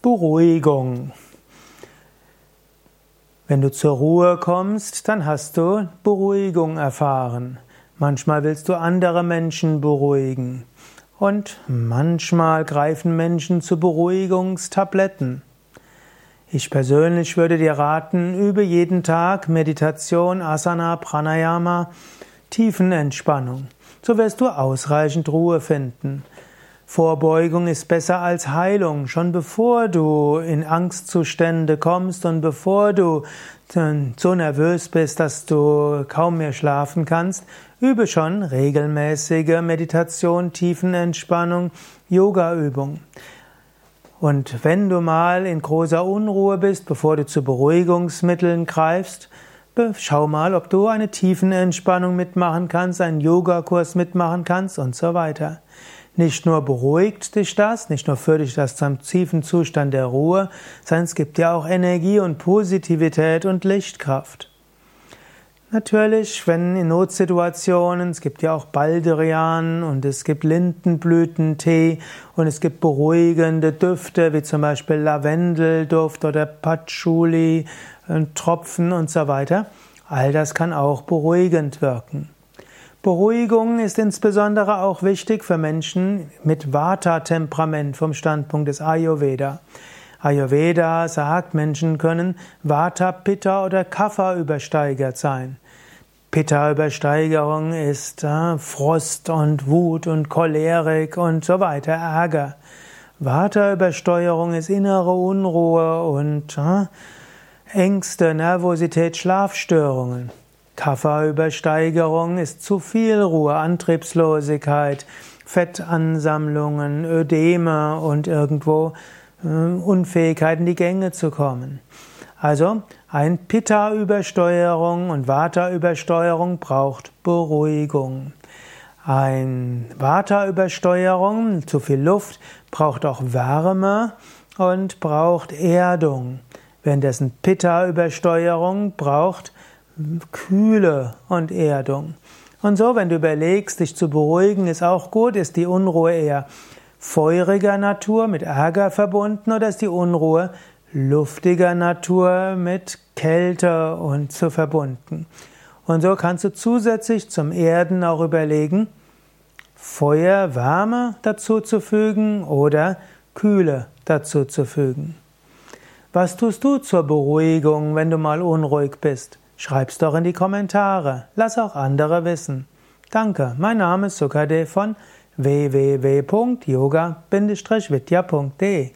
Beruhigung. Wenn du zur Ruhe kommst, dann hast du Beruhigung erfahren. Manchmal willst du andere Menschen beruhigen. Und manchmal greifen Menschen zu Beruhigungstabletten. Ich persönlich würde dir raten, übe jeden Tag Meditation, Asana, Pranayama, Tiefenentspannung. So wirst du ausreichend Ruhe finden. Vorbeugung ist besser als Heilung. Schon bevor du in Angstzustände kommst und bevor du so nervös bist, dass du kaum mehr schlafen kannst, übe schon regelmäßige Meditation, Tiefenentspannung, Yogaübung. Und wenn du mal in großer Unruhe bist, bevor du zu Beruhigungsmitteln greifst, schau mal, ob du eine Tiefenentspannung mitmachen kannst, einen Yogakurs mitmachen kannst und so weiter. Nicht nur beruhigt dich das, nicht nur führt dich das zum tiefen Zustand der Ruhe, sondern es gibt dir auch Energie und Positivität und Lichtkraft. Natürlich, wenn in Notsituationen, es gibt ja auch Baldrian und es gibt Lindenblütentee und es gibt beruhigende Düfte wie zum Beispiel Lavendelduft oder Patchouli, äh, Tropfen und so weiter. All das kann auch beruhigend wirken. Beruhigung ist insbesondere auch wichtig für Menschen mit Vata-Temperament vom Standpunkt des Ayurveda. Ayurveda sagt, Menschen können Vata, Pitta oder Kapha übersteigert sein. Pitta-Übersteigerung ist äh, Frost und Wut und Cholerik und so weiter, Ärger. Vata-Übersteuerung ist innere Unruhe und äh, Ängste, Nervosität, Schlafstörungen. Kafferübersteigerung ist zu viel Ruhe, Antriebslosigkeit, Fettansammlungen, Ödeme und irgendwo äh, Unfähigkeit in die Gänge zu kommen. Also ein Pitta-Übersteuerung und Vata-Übersteuerung braucht Beruhigung. Ein Vata-Übersteuerung, zu viel Luft, braucht auch Wärme und braucht Erdung. Währenddessen Pitta-Übersteuerung braucht Kühle und Erdung. Und so, wenn du überlegst, dich zu beruhigen, ist auch gut, ist die Unruhe eher feuriger Natur mit Ärger verbunden oder ist die Unruhe luftiger Natur mit Kälte und zu verbunden. Und so kannst du zusätzlich zum Erden auch überlegen, Feuer, Wärme dazu zu fügen oder Kühle dazu zu fügen. Was tust du zur Beruhigung, wenn du mal unruhig bist? Schreib's doch in die Kommentare. Lass auch andere wissen. Danke. Mein Name ist Sukade von www.yoga-vidya.de